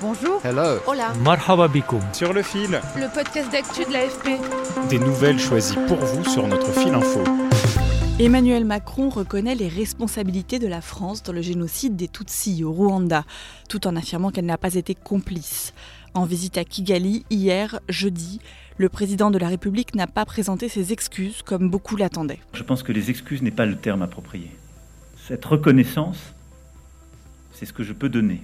Bonjour. Hello. Hola. Marhaba bikoum. Sur le fil, Le podcast d'actu de l'AFP. des nouvelles choisies pour vous sur notre fil info. Emmanuel Macron reconnaît les responsabilités de la France dans le génocide des Tutsis au Rwanda, tout en affirmant qu'elle n'a pas été complice. En visite à Kigali hier, jeudi, le président de la République n'a pas présenté ses excuses comme beaucoup l'attendaient. Je pense que les excuses n'est pas le terme approprié. Cette reconnaissance, c'est ce que je peux donner.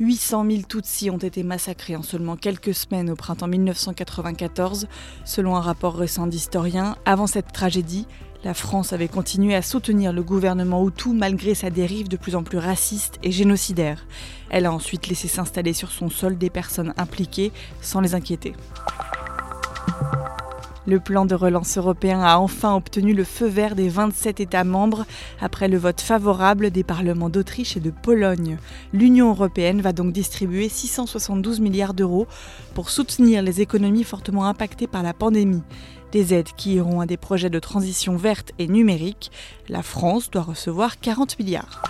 800 000 Tutsis ont été massacrés en seulement quelques semaines au printemps 1994, selon un rapport récent d'historiens. Avant cette tragédie, la France avait continué à soutenir le gouvernement Hutu malgré sa dérive de plus en plus raciste et génocidaire. Elle a ensuite laissé s'installer sur son sol des personnes impliquées sans les inquiéter. Le plan de relance européen a enfin obtenu le feu vert des 27 États membres après le vote favorable des parlements d'Autriche et de Pologne. L'Union européenne va donc distribuer 672 milliards d'euros pour soutenir les économies fortement impactées par la pandémie. Des aides qui iront à des projets de transition verte et numérique. La France doit recevoir 40 milliards.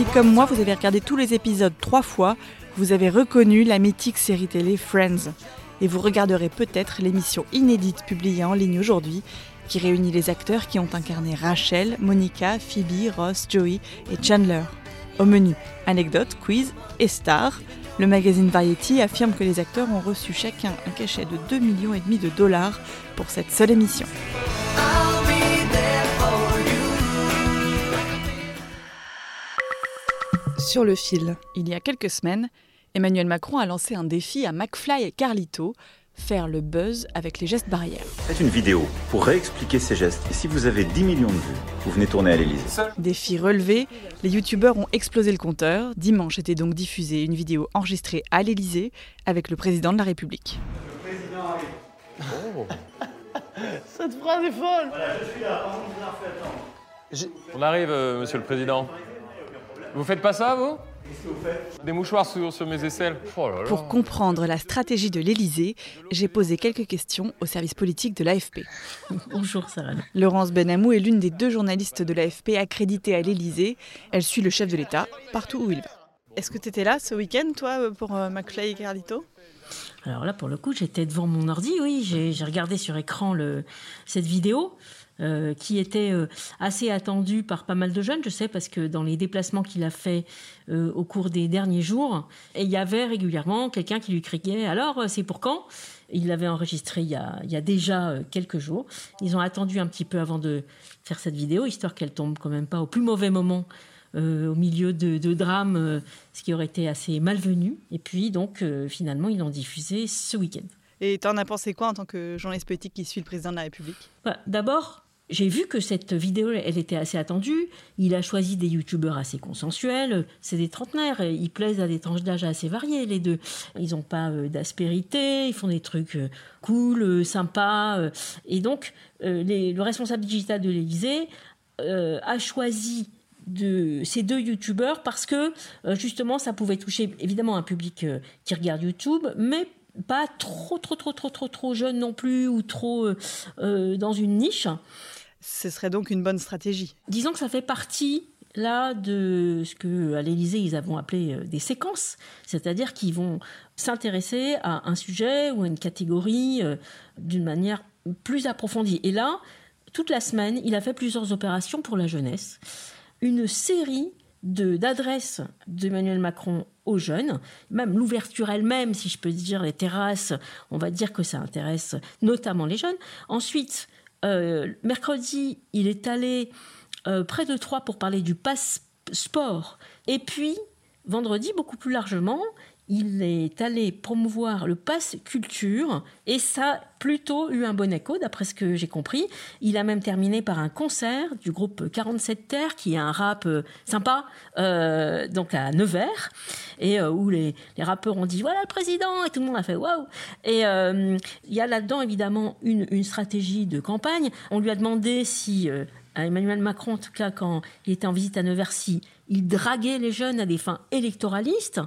Si comme moi vous avez regardé tous les épisodes trois fois, vous avez reconnu la mythique série télé Friends. Et vous regarderez peut-être l'émission inédite publiée en ligne aujourd'hui, qui réunit les acteurs qui ont incarné Rachel, Monica, Phoebe, Ross, Joey et Chandler. Au menu, anecdotes, quiz et stars. Le magazine Variety affirme que les acteurs ont reçu chacun un cachet de 2,5 millions de dollars pour cette seule émission. Sur le fil. Il y a quelques semaines, Emmanuel Macron a lancé un défi à McFly et Carlito, faire le buzz avec les gestes barrières. Faites une vidéo pour réexpliquer ces gestes. Et si vous avez 10 millions de vues, vous venez tourner à l'Élysée. Défi relevé, les youtubeurs ont explosé le compteur. Dimanche était donc diffusée une vidéo enregistrée à l'Élysée avec le président de la République. Cette phrase est folle On arrive, euh, monsieur le président. Vous faites pas ça, vous? Des mouchoirs sur, sur mes aisselles. Oh là là. Pour comprendre la stratégie de l'Élysée, j'ai posé quelques questions au service politique de l'AFP. Bonjour Sarah. Laurence Benamou est l'une des deux journalistes de l'AFP accréditée à l'Élysée. Elle suit le chef de l'État partout où il va. Est-ce que tu étais là ce week-end, toi, pour euh, McFly et Carlito? Alors là, pour le coup, j'étais devant mon ordi, oui, j'ai regardé sur écran cette vidéo. euh, qui était euh, assez attendue par pas mal de jeunes, je sais, parce que dans les déplacements qu'il a fait euh, au cours des derniers jours, il y avait régulièrement quelqu'un qui lui criait Alors, c'est pour quand? Il l'avait enregistré il y, a, il y a déjà quelques jours. Ils ont attendu un petit peu avant de faire cette vidéo, histoire qu'elle tombe quand même pas au plus mauvais moment au milieu de, de drames, euh, ce qui aurait été assez malvenu. Et puis, donc, euh, finalement, ils l'ont diffusé ce week-end. Et t'en as pensé quoi en tant que journaliste politique qui suit le président de la République? Bah, D'abord, j'ai vu que cette vidéo, elle était assez attendue. Il a choisi des youtubeurs assez consensuels. C'est des trentenaires. Ils plaisent à des tranches d'âge assez variées, les deux. Ils n'ont pas euh, d'aspérité. Ils font des trucs euh, cool, euh, sympas. euh. et donc, euh, les- le responsable digital de l'Élysée euh, a choisi de ces deux youtubeurs parce que euh, justement ça pouvait toucher évidemment un public euh, qui regarde YouTube mais pas trop trop trop trop trop trop jeune non plus ou trop euh, dans une niche Ce serait donc une bonne stratégie. disons que ça fait partie là de ce que à l'Élysée ils avons appelé des séquences, c'est-à-dire qu'ils vont s'intéresser à un sujet ou à une catégorie euh, d'une manière plus approfondie. Et là, toute la semaine, il a fait plusieurs opérations pour la jeunesse, une série d'adresses d'Emmanuel Macron aux jeunes, même l'ouverture elle-même, si je peux dire, les terrasses, on va dire que ça intéresse notamment les jeunes. Ensuite, euh, mercredi, il est allé euh, près de Troyes pour parler du passe sport. Et puis, vendredi, beaucoup plus largement, il est allé promouvoir le pass culture et ça a plutôt eu un bon écho d'après ce que j'ai compris. Il a même terminé par un concert du groupe 47 Terre qui est un rap euh, sympa euh, donc à Nevers et euh, où les, rappeurs ont dit voilà le président et tout le monde a fait waouh et il y a là-dedans évidemment une, une, stratégie de campagne. On lui a demandé si à Emmanuel Macron en tout cas quand il était en visite à Nevers si il draguait les jeunes à des fins électoralistes.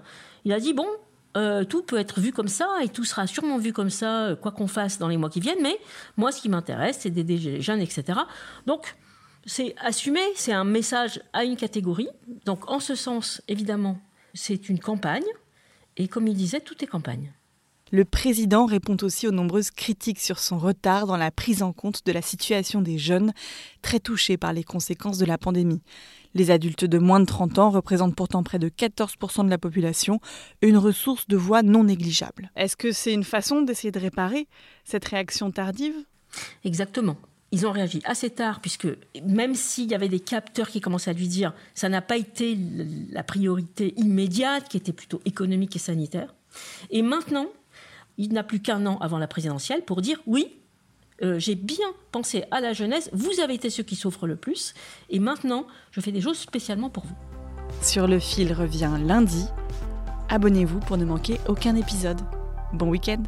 Il a dit bon, euh, tout peut être vu comme ça et tout sera sûrement vu comme ça, euh, quoi qu'on fasse dans les mois qui viennent. Mais moi, ce qui m'intéresse, c'est d'aider les jeunes, etc. Donc, c'est assumé, c'est un message à une catégorie. Donc, en ce sens, évidemment, c'est une campagne. Et comme il disait, tout est campagne. Le président répond aussi aux nombreuses critiques sur son retard dans la prise en compte de la situation des jeunes très touchés par les conséquences de la pandémie. Les adultes de moins de 30 ans représentent pourtant près de 14% de la population, une ressource de voix non négligeable. Est-ce que c'est une façon d'essayer de réparer cette réaction tardive? Exactement. Ils ont réagi assez tard, puisque même s'il y avait des capteurs qui commençaient à lui dire ça n'a pas été la priorité immédiate, qui était plutôt économique et sanitaire. Et maintenant, il n'a plus qu'un an avant la présidentielle pour dire oui, euh, j'ai bien pensé à la jeunesse, vous avez été ceux qui souffrent le plus, et maintenant, je fais des choses spécialement pour vous. Sur le fil revient lundi. Abonnez-vous pour ne manquer aucun épisode. Bon week-end